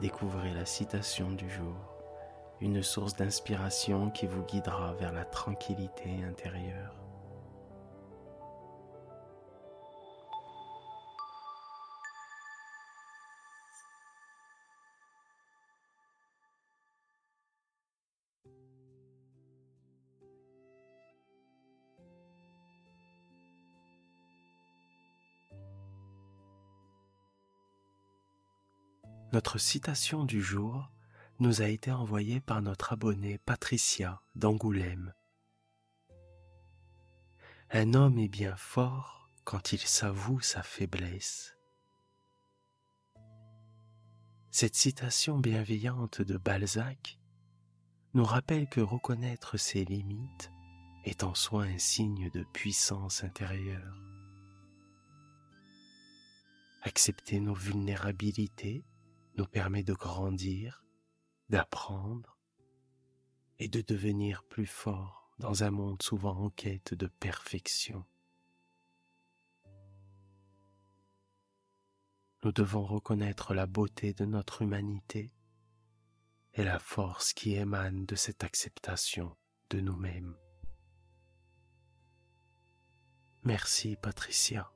découvrez la citation du jour, une source d'inspiration qui vous guidera vers la tranquillité intérieure. Notre citation du jour nous a été envoyée par notre abonnée Patricia d'Angoulême. Un homme est bien fort quand il s'avoue sa faiblesse. Cette citation bienveillante de Balzac nous rappelle que reconnaître ses limites est en soi un signe de puissance intérieure. Accepter nos vulnérabilités nous permet de grandir, d'apprendre et de devenir plus fort dans un monde souvent en quête de perfection. Nous devons reconnaître la beauté de notre humanité et la force qui émane de cette acceptation de nous-mêmes. Merci Patricia.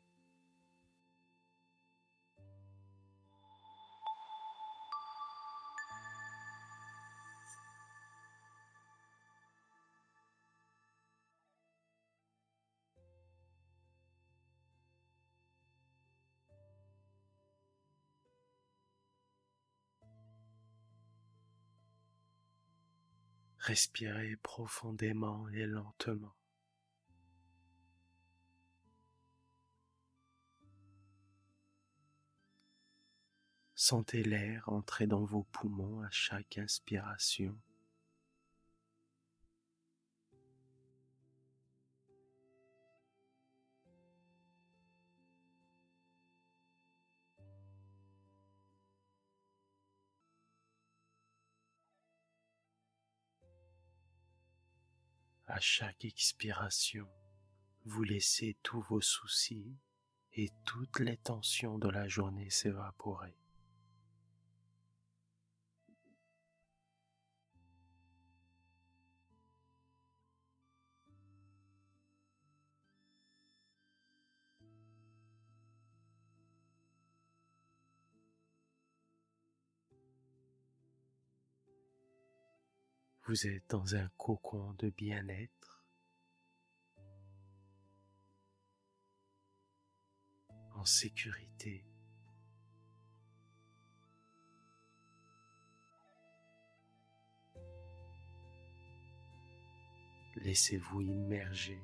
Respirez profondément et lentement. Sentez l'air entrer dans vos poumons à chaque inspiration. Chaque expiration, vous laissez tous vos soucis et toutes les tensions de la journée s'évaporer. Vous êtes dans un cocon de bien-être, en sécurité. Laissez-vous immerger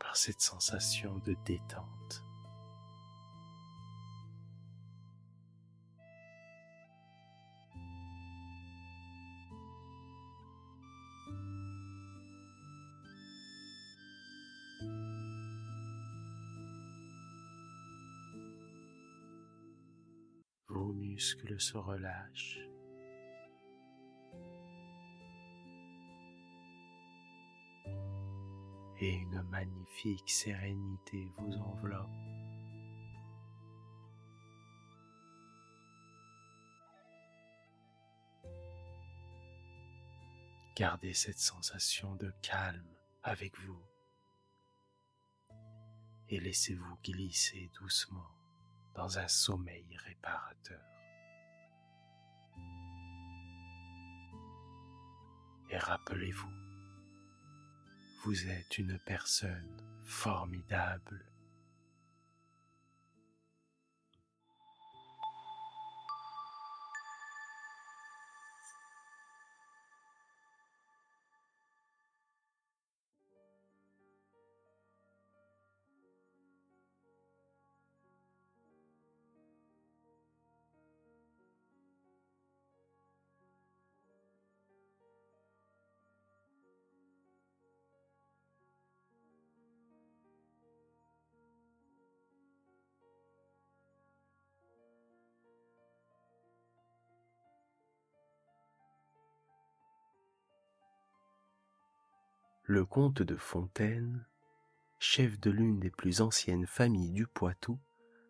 par cette sensation de détente. Muscles se relâchent. Et une magnifique sérénité vous enveloppe. Gardez cette sensation de calme avec vous et laissez-vous glisser doucement dans un sommeil réparateur. Et rappelez-vous, Vous êtes une personne formidable. Le comte de Fontaine, chef de l'une des plus anciennes familles du Poitou,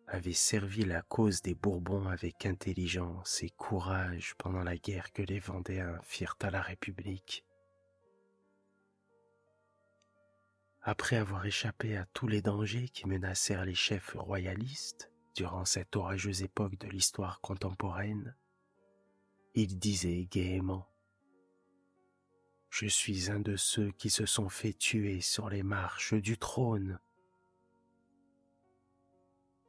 avait servi la cause des Bourbons avec intelligence et courage pendant la guerre que les Vendéens firent à la République. Après avoir échappé à tous les dangers qui menacèrent les chefs royalistes durant cette orageuse époque de l'histoire contemporaine, il disait gaiement je suis un de ceux qui se sont fait tuer sur les marches du trône.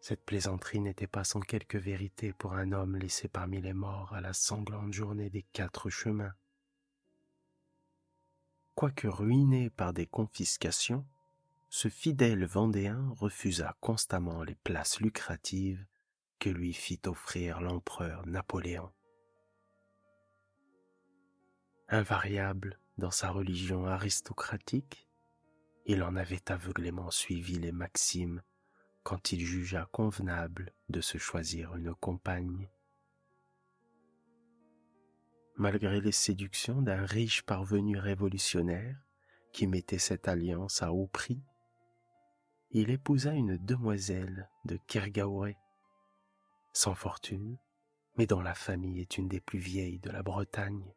Cette plaisanterie n'était pas sans quelque vérité pour un homme laissé parmi les morts à la sanglante journée des quatre chemins. Quoique ruiné par des confiscations, ce fidèle Vendéen refusa constamment les places lucratives que lui fit offrir l'empereur Napoléon. Invariable dans sa religion aristocratique, il en avait aveuglément suivi les maximes quand il jugea convenable de se choisir une compagne. Malgré les séductions d'un riche parvenu révolutionnaire qui mettait cette alliance à haut prix, il épousa une demoiselle de Kergaoué, sans fortune, mais dont la famille est une des plus vieilles de la Bretagne.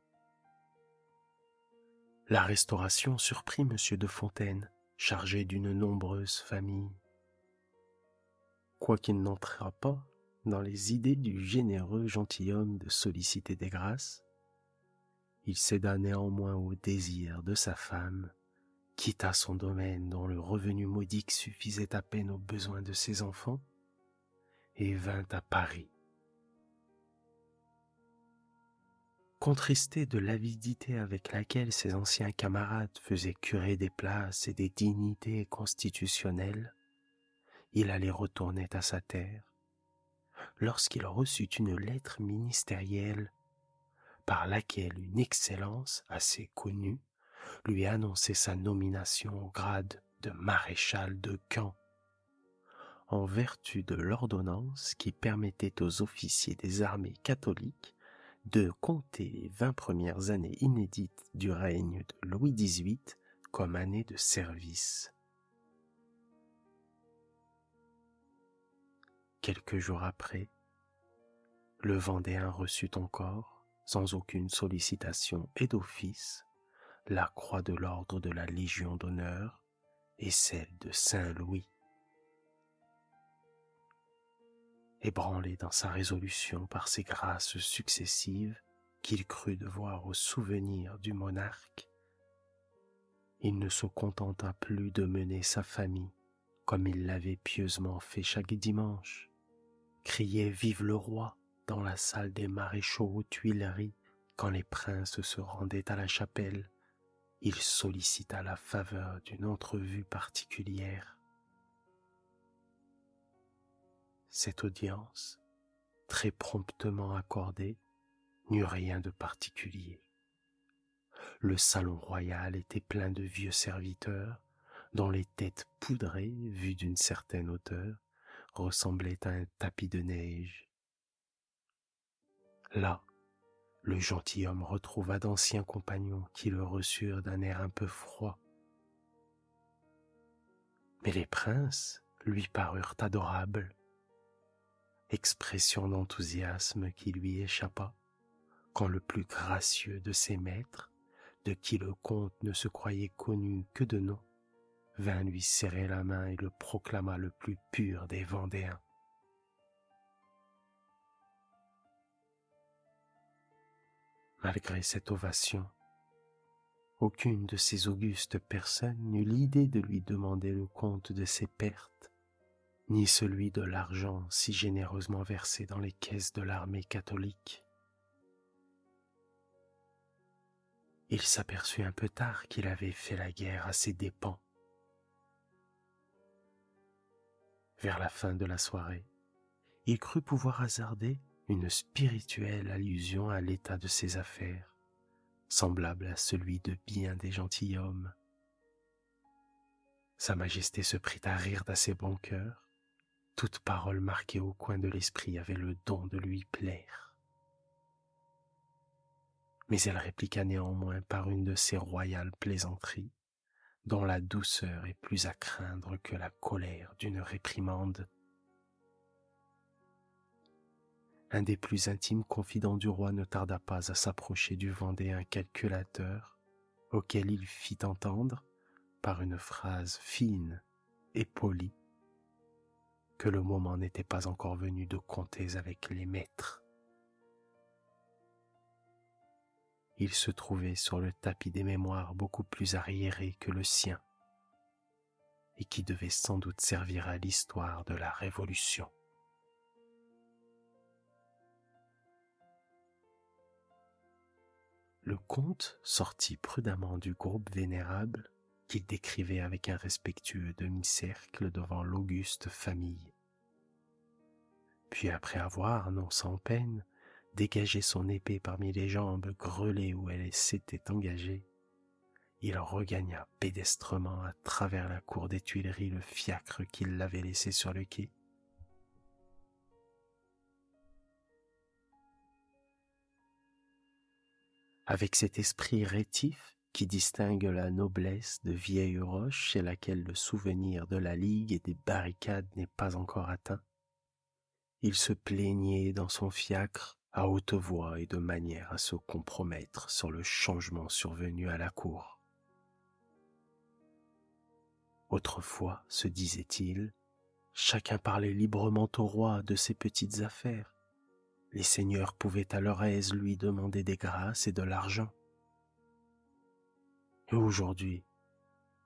La restauration surprit M. de Fontaine, chargé d'une nombreuse famille. Quoiqu'il n'entrât pas dans les idées du généreux gentilhomme de solliciter des grâces, il céda néanmoins au désir de sa femme, quitta son domaine dont le revenu modique suffisait à peine aux besoins de ses enfants, et vint à Paris Contristé de l'avidité avec laquelle ses anciens camarades faisaient curer des places et des dignités constitutionnelles, il allait retourner à sa terre, lorsqu'il reçut une lettre ministérielle par laquelle une excellence assez connue lui annonçait sa nomination au grade de maréchal de camp, en vertu de l'ordonnance qui permettait aux officiers des armées catholiques de compter les vingt premières années inédites du règne de Louis XVIII comme années de service. Quelques jours après, le Vendéen reçut encore, sans aucune sollicitation et d'office, la croix de l'ordre de la Légion d'honneur et celle de Saint-Louis. Ébranlé dans sa résolution par ces grâces successives qu'il crut devoir au souvenir du monarque, il ne se contenta plus de mener sa famille comme il l'avait pieusement fait chaque dimanche, criait Vive le roi dans la salle des maréchaux aux Tuileries quand les princes se rendaient à la chapelle, il sollicita la faveur d'une entrevue particulière Cette audience, très promptement accordée, n'eut rien de particulier. Le salon royal était plein de vieux serviteurs dont les têtes poudrées, vues d'une certaine hauteur, ressemblaient à un tapis de neige. Là, le gentilhomme retrouva d'anciens compagnons qui le reçurent d'un air un peu froid. Mais les princes lui parurent adorables expression d'enthousiasme qui lui échappa, quand le plus gracieux de ses maîtres, de qui le comte ne se croyait connu que de nom, vint lui serrer la main et le proclama le plus pur des Vendéens. Malgré cette ovation, Aucune de ces augustes personnes n'eut l'idée de lui demander le compte de ses pertes, ni celui de l'argent si généreusement versé dans les caisses de l'armée catholique. Il s'aperçut un peu tard qu'il avait fait la guerre à ses dépens. Vers la fin de la soirée, il crut pouvoir hasarder une spirituelle allusion à l'état de ses affaires, semblable à celui de bien des gentilshommes. Sa Majesté se prit à rire d'assez bon cœur. Toute parole marquée au coin de l'esprit avait le don de lui plaire mais elle répliqua néanmoins par une de ces royales plaisanteries dont la douceur est plus à craindre que la colère d'une réprimande. Un des plus intimes confidents du roi ne tarda pas à s'approcher du vendéen calculateur, auquel il fit entendre, par une phrase fine et polie, le moment n'était pas encore venu de compter avec les maîtres. il se trouvait sur le tapis des mémoires beaucoup plus arriéré que le sien, et qui devait sans doute servir à l'histoire de la Révolution. Le comte sortit prudemment du groupe vénérable qu'il décrivait avec un respectueux demi-cercle devant l'auguste famille. Puis après avoir, non sans peine, dégager son épée parmi les jambes grelées où elle s'était engagée, il regagna pédestrement à travers la cour des Tuileries le fiacre qu'il l'avait laissé sur le quai. Avec cet esprit rétif qui distingue la noblesse de vieille roche chez laquelle le souvenir de la ligue et des barricades n'est pas encore atteint, il se plaignait dans son fiacre à haute voix et de manière à se compromettre sur le changement survenu à la cour. Autrefois, se disait-il, chacun parlait librement au roi de ses petites affaires. Les seigneurs pouvaient à leur aise lui demander des grâces et de l'argent. Aujourd'hui,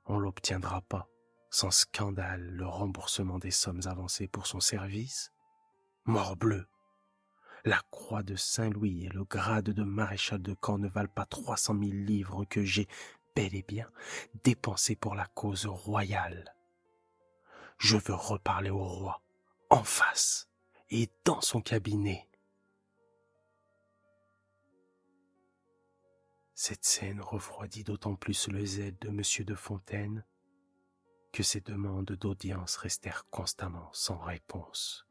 on l'obtiendra pas, sans scandale, le remboursement des sommes avancées pour son service. Morbleu! La croix de Saint-Louis et le grade de maréchal de camp ne valent pas trois cent mille livres que j'ai bel et bien dépensés pour la cause royale. Je veux reparler au roi, en face, et dans son cabinet. Cette scène refroidit d'autant plus le zèle de M. de Fontaine que ses demandes d'audience restèrent constamment sans réponse.